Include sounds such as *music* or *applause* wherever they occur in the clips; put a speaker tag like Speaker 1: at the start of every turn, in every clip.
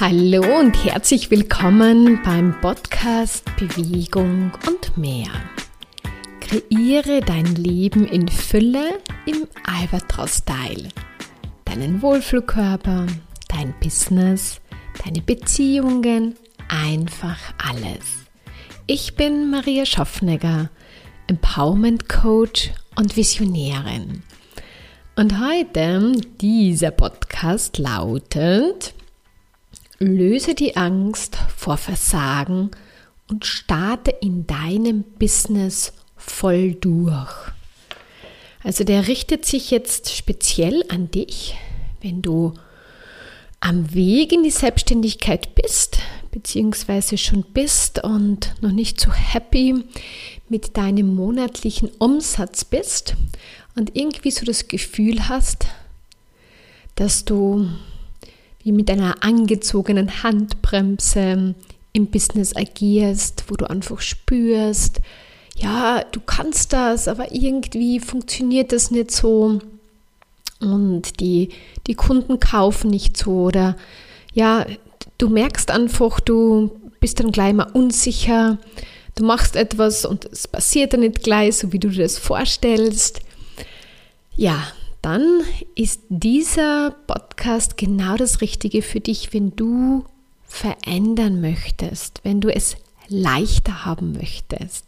Speaker 1: Hallo und herzlich willkommen beim Podcast Bewegung und mehr. Kreiere dein Leben in Fülle im Albatros-Style. Deinen Wohlfühlkörper, dein Business, deine Beziehungen, einfach alles. Ich bin Maria Schaffnegger, Empowerment Coach und Visionärin. Und heute dieser Podcast lautet Löse die Angst vor Versagen und starte in deinem Business voll durch. Also der richtet sich jetzt speziell an dich, wenn du am Weg in die Selbstständigkeit bist, beziehungsweise schon bist und noch nicht so happy mit deinem monatlichen Umsatz bist und irgendwie so das Gefühl hast, dass du wie mit einer angezogenen Handbremse im Business agierst, wo du einfach spürst, ja, du kannst das, aber irgendwie funktioniert das nicht so und die, die Kunden kaufen nicht so oder ja, du merkst einfach, du bist dann gleich mal unsicher, du machst etwas und es passiert dann nicht gleich, so wie du dir das vorstellst. Ja, dann ist dieser Podcast genau das Richtige für dich, wenn du verändern möchtest, wenn du es leichter haben möchtest,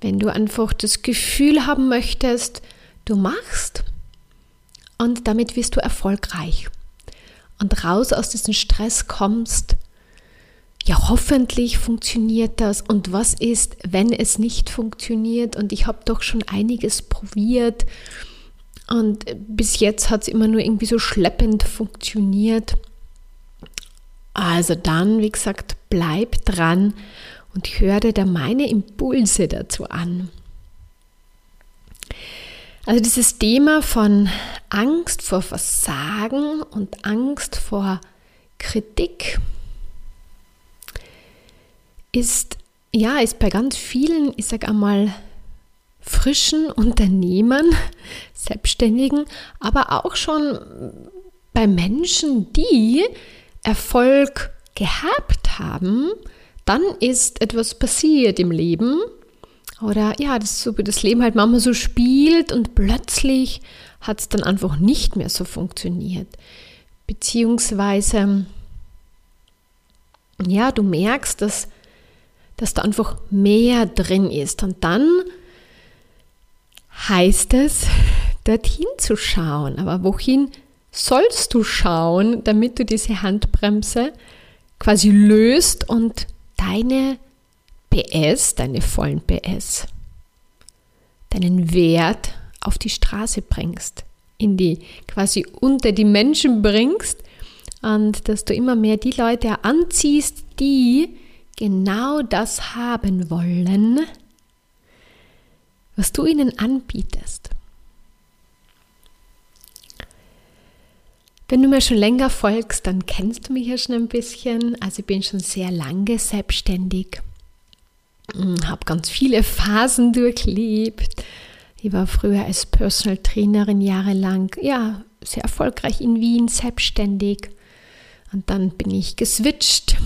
Speaker 1: wenn du einfach das Gefühl haben möchtest, du machst und damit wirst du erfolgreich und raus aus diesem Stress kommst. Ja, hoffentlich funktioniert das. Und was ist, wenn es nicht funktioniert? Und ich habe doch schon einiges probiert und bis jetzt hat es immer nur irgendwie so schleppend funktioniert. Also dann, wie gesagt, bleib dran und hör dir da meine Impulse dazu an. Also dieses Thema von Angst vor Versagen und Angst vor Kritik ist ja ist bei ganz vielen, ich sage einmal frischen Unternehmern, Selbstständigen, aber auch schon bei Menschen, die Erfolg gehabt haben, dann ist etwas passiert im Leben oder ja, das so das Leben halt manchmal so spielt und plötzlich hat es dann einfach nicht mehr so funktioniert. Beziehungsweise, ja, du merkst, dass, dass da einfach mehr drin ist und dann heißt es, dorthin zu schauen. Aber wohin sollst du schauen, damit du diese Handbremse quasi löst und deine PS, deine vollen PS, deinen Wert auf die Straße bringst, in die quasi unter die Menschen bringst und dass du immer mehr die Leute anziehst, die genau das haben wollen, was du ihnen anbietest. Wenn du mir schon länger folgst, dann kennst du mich ja schon ein bisschen. Also ich bin schon sehr lange selbstständig, hm, habe ganz viele Phasen durchlebt. Ich war früher als Personal Trainerin jahrelang, ja, sehr erfolgreich in Wien, selbstständig. Und dann bin ich geswitcht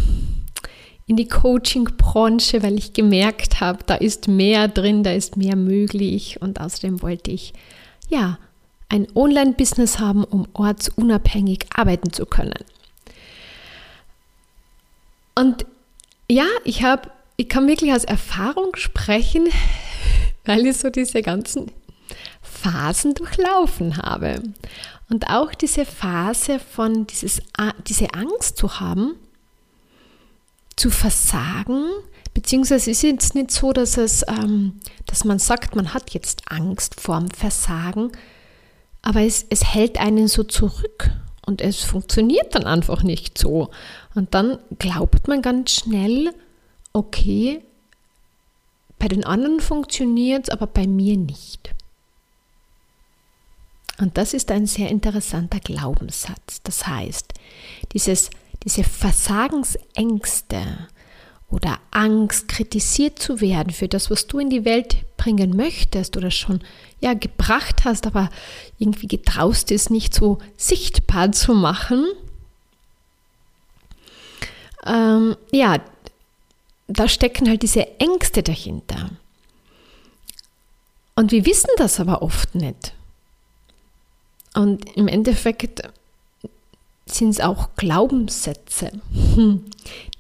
Speaker 1: in die Coaching-Branche, weil ich gemerkt habe, da ist mehr drin, da ist mehr möglich und außerdem wollte ich ja ein Online-Business haben, um ortsunabhängig arbeiten zu können. Und ja, ich habe, ich kann wirklich aus Erfahrung sprechen, *laughs* weil ich so diese ganzen Phasen durchlaufen habe. Und auch diese Phase von dieses, diese Angst zu haben, zu versagen, beziehungsweise ist jetzt nicht so, dass, es, ähm, dass man sagt, man hat jetzt Angst vorm Versagen, aber es, es hält einen so zurück und es funktioniert dann einfach nicht so. Und dann glaubt man ganz schnell, okay, bei den anderen funktioniert es, aber bei mir nicht. Und das ist ein sehr interessanter Glaubenssatz. Das heißt, dieses diese Versagensängste oder Angst, kritisiert zu werden für das, was du in die Welt bringen möchtest oder schon ja gebracht hast, aber irgendwie getraust ist, nicht so sichtbar zu machen, ähm, ja, da stecken halt diese Ängste dahinter. Und wir wissen das aber oft nicht. Und im Endeffekt sind es auch Glaubenssätze,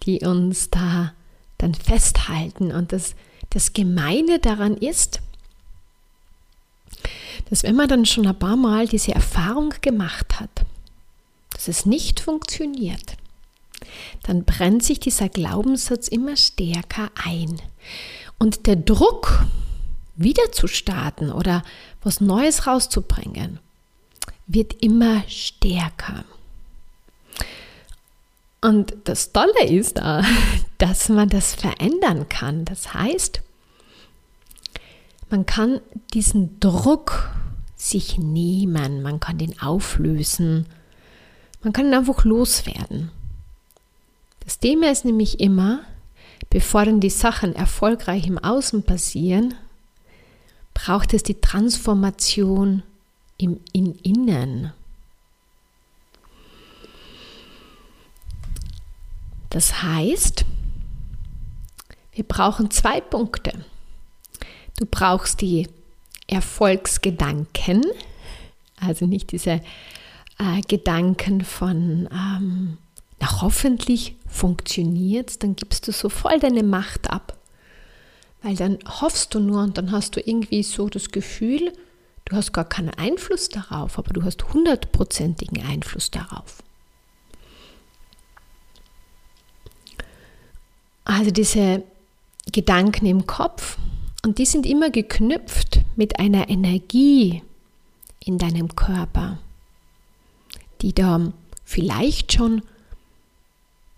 Speaker 1: die uns da dann festhalten. Und das, das Gemeine daran ist, dass wenn man dann schon ein paar Mal diese Erfahrung gemacht hat, dass es nicht funktioniert, dann brennt sich dieser Glaubenssatz immer stärker ein. Und der Druck, wieder zu starten oder was Neues rauszubringen, wird immer stärker. Und das Tolle ist da, *laughs* dass man das verändern kann. Das heißt, man kann diesen Druck sich nehmen, man kann den auflösen, man kann ihn einfach loswerden. Das Thema ist nämlich immer, bevor dann die Sachen erfolgreich im Außen passieren, braucht es die Transformation im in Innen. Das heißt, wir brauchen zwei Punkte. Du brauchst die Erfolgsgedanken, also nicht diese äh, Gedanken von, ähm, na hoffentlich funktioniert dann gibst du so voll deine Macht ab. Weil dann hoffst du nur und dann hast du irgendwie so das Gefühl, du hast gar keinen Einfluss darauf, aber du hast hundertprozentigen Einfluss darauf. Also diese Gedanken im Kopf und die sind immer geknüpft mit einer Energie in deinem Körper, die da vielleicht schon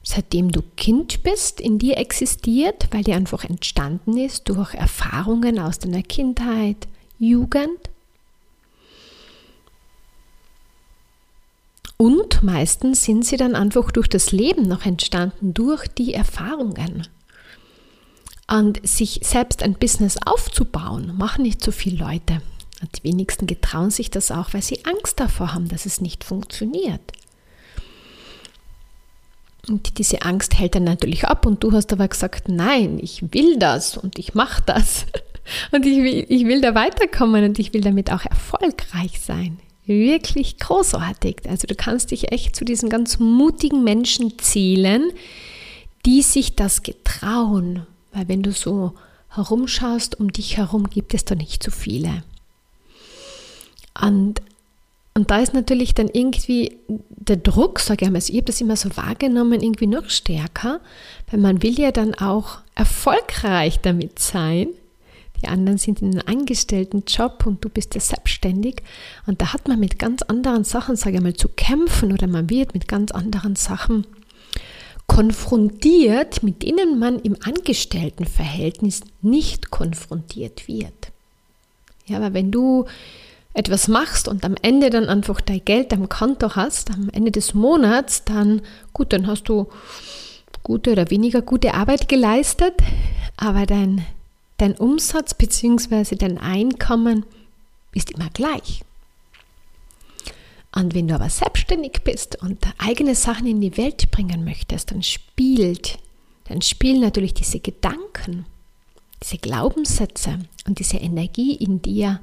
Speaker 1: seitdem du Kind bist, in dir existiert, weil die einfach entstanden ist durch Erfahrungen aus deiner Kindheit, Jugend. Und meistens sind sie dann einfach durch das Leben noch entstanden, durch die Erfahrungen. Und sich selbst ein Business aufzubauen, machen nicht so viele Leute. Die wenigsten getrauen sich das auch, weil sie Angst davor haben, dass es nicht funktioniert. Und diese Angst hält dann natürlich ab und du hast aber gesagt, nein, ich will das und ich mache das *laughs* und ich will, ich will da weiterkommen und ich will damit auch erfolgreich sein. Wirklich großartig. Also du kannst dich echt zu diesen ganz mutigen Menschen zählen, die sich das getrauen. Weil wenn du so herumschaust, um dich herum gibt es da nicht so viele. Und und da ist natürlich dann irgendwie der Druck, sage ich mal, also ich habe das immer so wahrgenommen, irgendwie noch stärker, weil man will ja dann auch erfolgreich damit sein. Die anderen sind in einem angestellten Job und du bist ja selbstständig. Und da hat man mit ganz anderen Sachen, sage ich mal, zu kämpfen oder man wird mit ganz anderen Sachen konfrontiert, mit denen man im Angestelltenverhältnis nicht konfrontiert wird. Ja, aber wenn du etwas machst und am Ende dann einfach dein Geld am Konto hast, am Ende des Monats, dann gut, dann hast du gute oder weniger gute Arbeit geleistet, aber dein, dein Umsatz bzw. dein Einkommen ist immer gleich. Und wenn du aber selbstständig bist und eigene Sachen in die Welt bringen möchtest, dann spielt, dann spielen natürlich diese Gedanken, diese Glaubenssätze und diese Energie in dir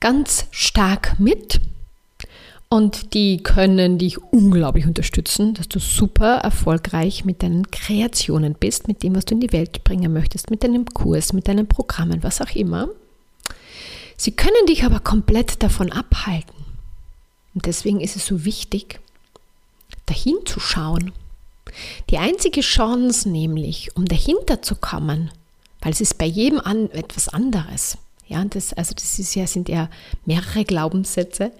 Speaker 1: ganz stark mit und die können dich unglaublich unterstützen, dass du super erfolgreich mit deinen Kreationen bist, mit dem, was du in die Welt bringen möchtest, mit deinem Kurs, mit deinen Programmen, was auch immer. Sie können dich aber komplett davon abhalten. Und deswegen ist es so wichtig, dahin zu schauen. Die einzige Chance nämlich, um dahinter zu kommen, weil es ist bei jedem an etwas anderes. Ja, das, also das ist ja, sind ja mehrere Glaubenssätze.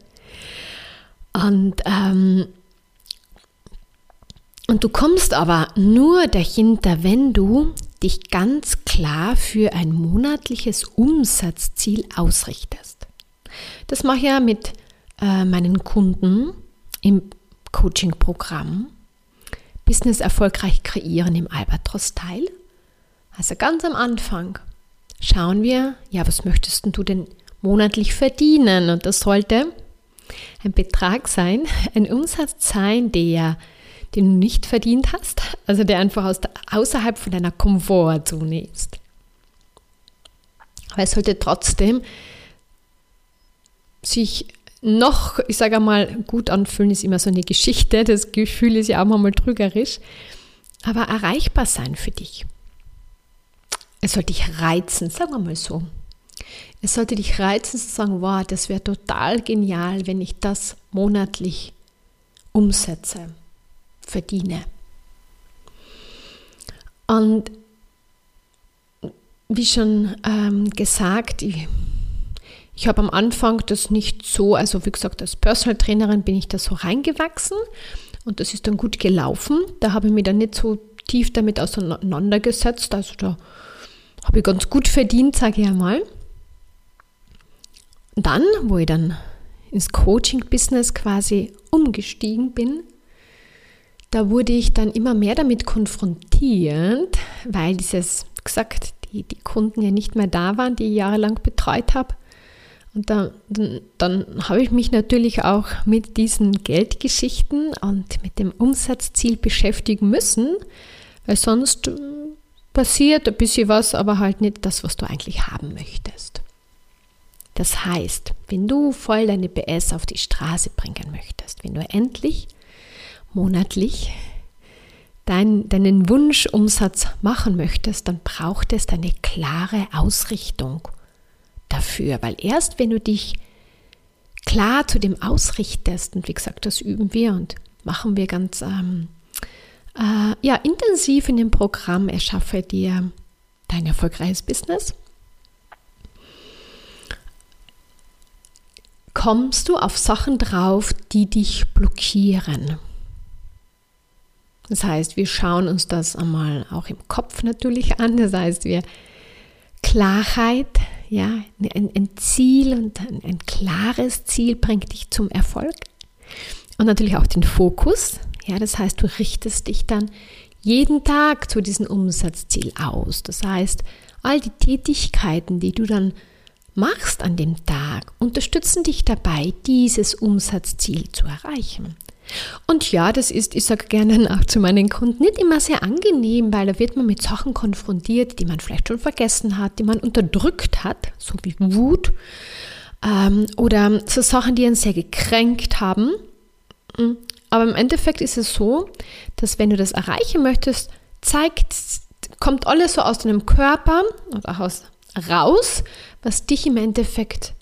Speaker 1: Und, ähm, und du kommst aber nur dahinter, wenn du dich ganz klar für ein monatliches Umsatzziel ausrichtest. Das mache ich ja mit äh, meinen Kunden im Coaching-Programm Business erfolgreich kreieren im Albatros-Teil. Also ganz am Anfang schauen wir, ja, was möchtest du denn monatlich verdienen? Und das sollte ein Betrag sein, ein Umsatz sein, der den du nicht verdient hast, also der einfach aus der, außerhalb von deiner Komfortzone ist. Aber es sollte trotzdem sich noch, ich sage einmal, gut anfühlen ist immer so eine Geschichte, das Gefühl ist ja auch mal trügerisch, aber erreichbar sein für dich. Es sollte dich reizen, sagen wir mal so. Es sollte dich reizen zu sagen, wow, das wäre total genial, wenn ich das monatlich umsetze, verdiene. Und wie schon ähm, gesagt, ich, ich habe am Anfang das nicht so, also wie gesagt, als Personal Trainerin bin ich da so reingewachsen und das ist dann gut gelaufen. Da habe ich mich dann nicht so tief damit auseinandergesetzt. Also da habe ich ganz gut verdient, sage ich einmal. Dann, wo ich dann ins Coaching-Business quasi umgestiegen bin, da wurde ich dann immer mehr damit konfrontiert, weil dieses, gesagt, die, die Kunden ja nicht mehr da waren, die ich jahrelang betreut habe. Und da, dann, dann habe ich mich natürlich auch mit diesen Geldgeschichten und mit dem Umsatzziel beschäftigen müssen, weil sonst äh, passiert ein bisschen was, aber halt nicht das, was du eigentlich haben möchtest. Das heißt, wenn du voll deine PS auf die Straße bringen möchtest, wenn du endlich monatlich dein, deinen Wunschumsatz machen möchtest, dann braucht es eine klare Ausrichtung dafür, weil erst wenn du dich klar zu dem ausrichtest, und wie gesagt, das üben wir und machen wir ganz ähm, äh, ja, intensiv in dem Programm, erschaffe dir dein erfolgreiches Business, kommst du auf Sachen drauf, die dich blockieren. Das heißt, wir schauen uns das einmal auch im Kopf natürlich an. Das heißt, wir Klarheit, ja, ein, ein Ziel und ein, ein klares Ziel bringt dich zum Erfolg. Und natürlich auch den Fokus. Ja, das heißt, du richtest dich dann jeden Tag zu diesem Umsatzziel aus. Das heißt, all die Tätigkeiten, die du dann machst an dem Tag, unterstützen dich dabei, dieses Umsatzziel zu erreichen. Und ja, das ist, ich sage gerne auch zu meinen Kunden, nicht immer sehr angenehm, weil da wird man mit Sachen konfrontiert, die man vielleicht schon vergessen hat, die man unterdrückt hat, so wie Wut ähm, oder so Sachen, die einen sehr gekränkt haben. Mm, aber im Endeffekt ist es so, dass wenn du das erreichen möchtest, zeigt, kommt alles so aus deinem Körper oder aus, raus, was dich im Endeffekt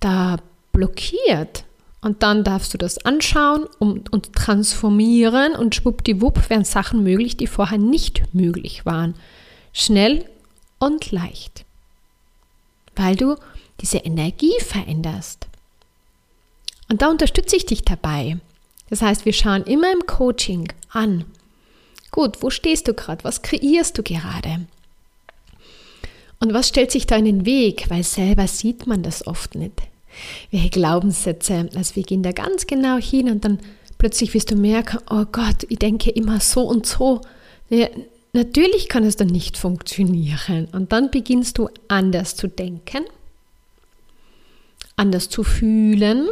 Speaker 1: da blockiert. Und dann darfst du das anschauen und, und transformieren und schwuppdiwupp werden Sachen möglich, die vorher nicht möglich waren. Schnell und leicht. Weil du diese Energie veränderst. Und da unterstütze ich dich dabei. Das heißt, wir schauen immer im Coaching an. Gut, wo stehst du gerade? Was kreierst du gerade? Und was stellt sich da in den Weg? Weil selber sieht man das oft nicht. Welche Glaubenssätze? Also wir gehen da ganz genau hin und dann plötzlich wirst du merken, oh Gott, ich denke immer so und so. Ja, natürlich kann es dann nicht funktionieren. Und dann beginnst du anders zu denken, anders zu fühlen.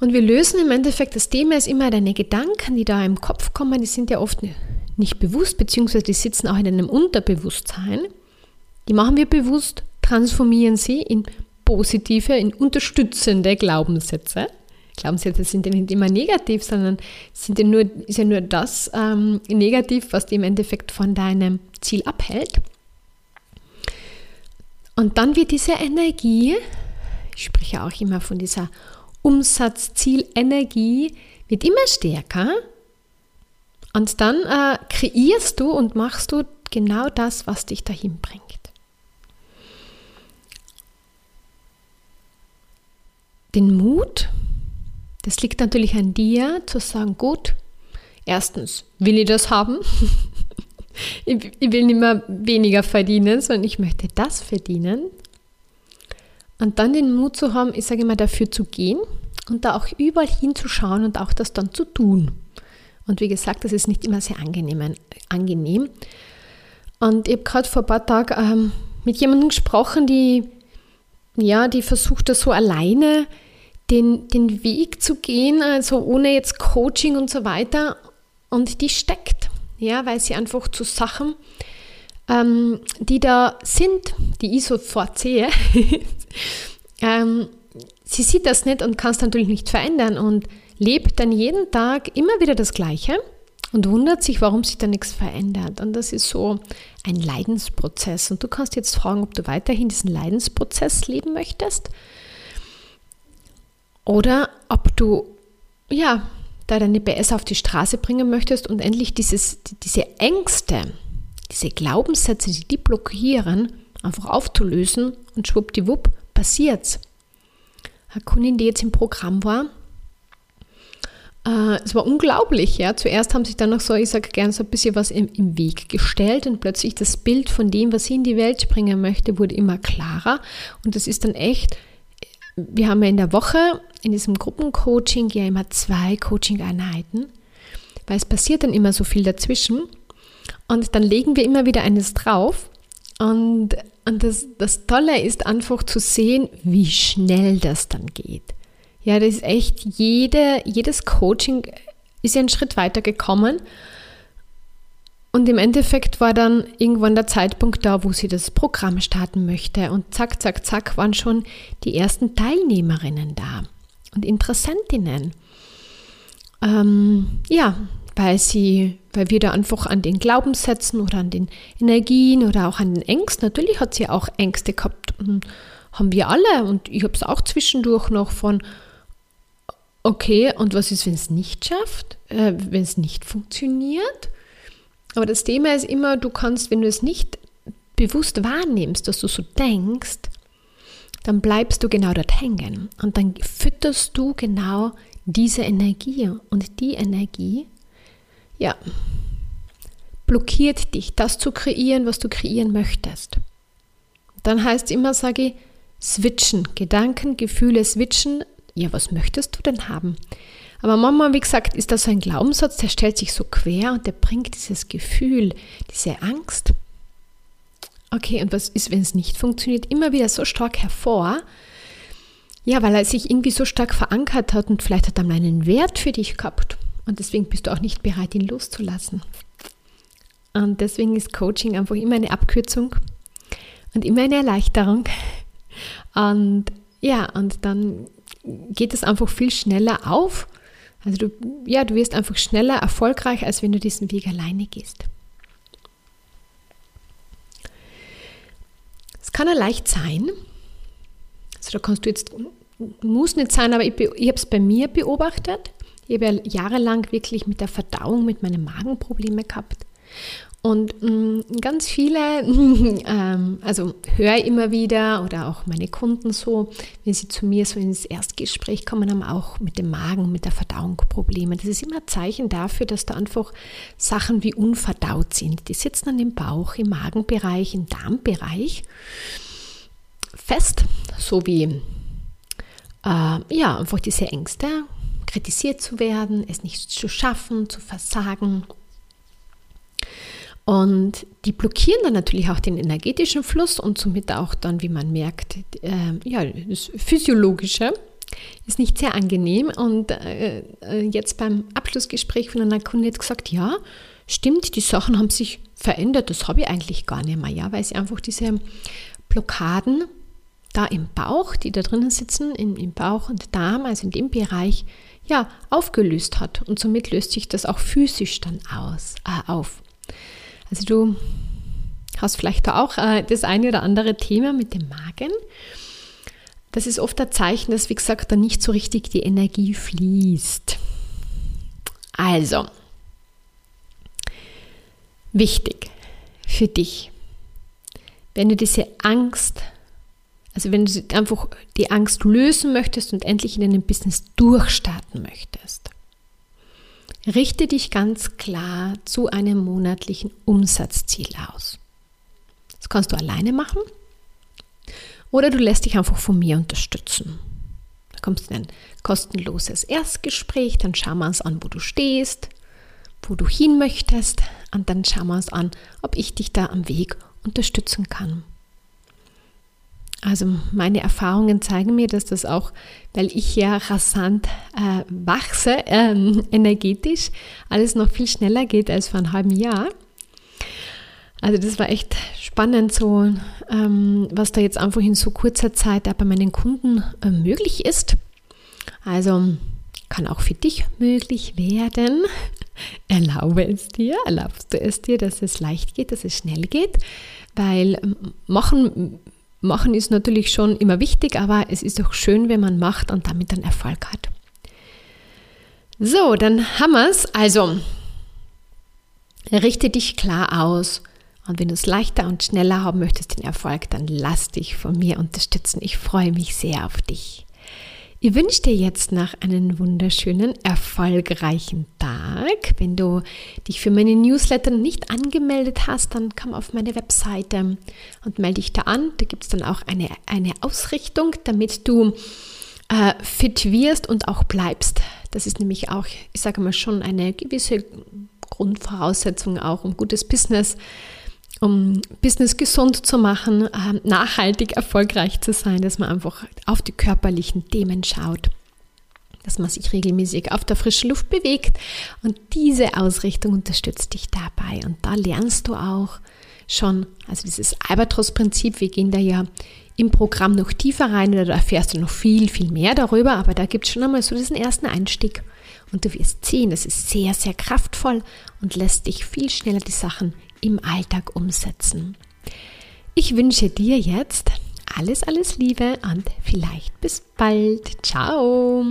Speaker 1: Und wir lösen im Endeffekt, das Thema ist immer deine Gedanken, die da im Kopf kommen, die sind ja oft nicht bewusst, beziehungsweise die sitzen auch in einem Unterbewusstsein. Die machen wir bewusst, transformieren sie in positive, in unterstützende Glaubenssätze. Glaubenssätze sind ja nicht immer negativ, sondern sind ja nur, ist ja nur das ähm, negativ, was dich im Endeffekt von deinem Ziel abhält. Und dann wird diese Energie, ich spreche auch immer von dieser Umsatzzielenergie, wird immer stärker. Und dann äh, kreierst du und machst du genau das, was dich dahin bringt. Den Mut, das liegt natürlich an dir, zu sagen, gut, erstens, will ich das haben? *laughs* ich, will nicht mehr weniger verdienen, sondern ich möchte das verdienen. Und dann den Mut zu haben, ich sage immer, dafür zu gehen und da auch überall hinzuschauen und auch das dann zu tun. Und wie gesagt, das ist nicht immer sehr angenehm. angenehm. Und ich habe gerade vor ein paar Tagen ähm, mit jemandem gesprochen, die ja, die versucht das so alleine den, den Weg zu gehen, also ohne jetzt Coaching und so weiter. Und die steckt, ja, weil sie einfach zu Sachen, ähm, die da sind, die ich sofort sehe, *laughs* ähm, sie sieht das nicht und kann es natürlich nicht verändern und lebt dann jeden Tag immer wieder das Gleiche und wundert sich, warum sich da nichts verändert. Und das ist so ein Leidensprozess. Und du kannst jetzt fragen, ob du weiterhin diesen Leidensprozess leben möchtest oder ob du, ja, da deine BS auf die Straße bringen möchtest und endlich dieses, diese Ängste, diese Glaubenssätze, die die blockieren, einfach aufzulösen und schwuppdiwupp passiert's. Eine Kundin, die jetzt im Programm war, äh, es war unglaublich, ja. Zuerst haben sich dann noch so, ich sage gerne, so ein bisschen was im, im, Weg gestellt und plötzlich das Bild von dem, was sie in die Welt bringen möchte, wurde immer klarer. Und das ist dann echt wir haben ja in der Woche in diesem Gruppencoaching ja immer zwei Coaching-Einheiten, weil es passiert dann immer so viel dazwischen. Und dann legen wir immer wieder eines drauf. Und, und das, das Tolle ist einfach zu sehen, wie schnell das dann geht. Ja, das ist echt, jede, jedes Coaching ist ja einen Schritt weiter gekommen. Und im Endeffekt war dann irgendwann der Zeitpunkt da, wo sie das Programm starten möchte. Und zack, zack, zack waren schon die ersten Teilnehmerinnen da und Interessentinnen. Ähm, ja, weil sie, weil wir da einfach an den Glaubenssätzen oder an den Energien oder auch an den Ängsten, natürlich hat sie auch Ängste gehabt, hm, haben wir alle und ich habe es auch zwischendurch noch von, okay, und was ist, wenn es nicht schafft, äh, wenn es nicht funktioniert? Aber das Thema ist immer, du kannst, wenn du es nicht bewusst wahrnimmst, dass du so denkst, dann bleibst du genau dort hängen und dann fütterst du genau diese Energie und die Energie, ja, blockiert dich, das zu kreieren, was du kreieren möchtest. Dann heißt immer, sage ich, switchen, Gedanken, Gefühle switchen. Ja, was möchtest du denn haben? Aber Mama, wie gesagt, ist das so ein Glaubenssatz, der stellt sich so quer und der bringt dieses Gefühl, diese Angst. Okay, und was ist, wenn es nicht funktioniert, immer wieder so stark hervor? Ja, weil er sich irgendwie so stark verankert hat und vielleicht hat er mal einen Wert für dich gehabt. Und deswegen bist du auch nicht bereit, ihn loszulassen. Und deswegen ist Coaching einfach immer eine Abkürzung und immer eine Erleichterung. Und ja, und dann geht es einfach viel schneller auf also du, ja, du wirst einfach schneller erfolgreich, als wenn du diesen Weg alleine gehst. Es kann ja leicht sein. Also da kannst du jetzt, muss nicht sein, aber ich, ich habe es bei mir beobachtet. Ich habe ja jahrelang wirklich mit der Verdauung, mit meinen Magenprobleme gehabt. Und mh, mm, ganz viele, *laughs* ähm, also höre immer wieder oder auch meine Kunden so, wenn sie zu mir so ins Erstgespräch kommen, haben auch mit dem Magen, mit der Verdauung Probleme. Das ist immer ein Zeichen dafür, dass da einfach Sachen wie unverdaut sind. Die sitzen an dem Bauch, im Magenbereich, im Darmbereich fest, so wie äh, ja, einfach diese Ängste, kritisiert zu werden, es nicht zu schaffen, zu versagen und die blockieren dann natürlich auch den energetischen Fluss und somit auch dann, wie man merkt, äh, ja, das Physiologische ist nicht sehr angenehm. Und äh, äh, jetzt beim Abschlussgespräch von einer Kundin hat gesagt, ja, stimmt, die Sachen haben sich verändert. Das habe ich eigentlich gar nicht mehr, ja, weil sie einfach diese Blockaden da im Bauch, die da drinnen sitzen, in, im Bauch und Darm, also in dem Bereich, ja, aufgelöst hat. Und somit löst sich das auch physisch dann aus, äh, auf. Also du hast vielleicht auch äh, das eine oder andere Thema mit dem Magen. Das ist oft ein Zeichen, dass, wie gesagt, da nicht so richtig die Energie fließt. Also, wichtig für dich, wenn du diese Angst, also wenn du einfach die Angst lösen möchtest und endlich in deinem Business durchstarten möchtest, Richte dich ganz klar zu einem monatlichen Umsatzziel aus. Das kannst du alleine machen oder du lässt dich einfach von mir unterstützen. Da kommst du in ein kostenloses Erstgespräch, dann schauen wir uns an, wo du stehst, wo du hin möchtest und dann schauen wir uns an, ob ich dich da am Weg unterstützen kann. Also meine Erfahrungen zeigen mir, dass das auch, weil ich ja rasant äh, wachse, äh, *laughs* energetisch, alles noch viel schneller geht als vor einem halben Jahr. Also das war echt spannend, so ähm, was da jetzt einfach in so kurzer Zeit bei meinen Kunden äh, möglich ist. Also kann auch für dich möglich werden. *laughs* Erlaube es dir, erlaubst du es dir, dass es leicht geht, dass es schnell geht, weil ähm, machen, machen ist natürlich schon immer wichtig, aber es ist auch schön, wenn man macht und damit dann Erfolg hat. So, dann haben wir es. Also, richte dich klar aus. Und wenn du es leichter und schneller haben möchtest, den Erfolg, dann lass dich von mir unterstützen. Ich freue mich sehr auf dich. Ich wünsche dir jetzt noch einen wunderschönen, erfolgreichen Tag. Wenn du dich für meine Newsletter nicht angemeldet hast, dann komm auf meine Webseite und melde dich da an. Da gibt es dann auch eine, eine Ausrichtung, damit du äh, fit wirst und auch bleibst. Das ist nämlich auch, ich sage mal, schon eine gewisse Grundvoraussetzung auch, um gutes Business um Business gesund zu machen, ähm, nachhaltig erfolgreich zu sein, dass man einfach auf die körperlichen Themen schaut, dass man sich regelmäßig auf der frischen Luft bewegt. Und diese Ausrichtung unterstützt dich dabei. Und da lernst du auch schon, also dieses Albatros-Prinzip, wir gehen da ja im Programm noch tiefer rein oder da erfährst du noch viel, viel mehr darüber, aber da gibt es schon einmal so diesen ersten Einstieg. Und du wirst sehen, das ist sehr, sehr kraftvoll und lässt dich viel schneller die Sachen im Alltag umsetzen. Ich wünsche dir jetzt alles, alles Liebe und vielleicht bis bald. Ciao!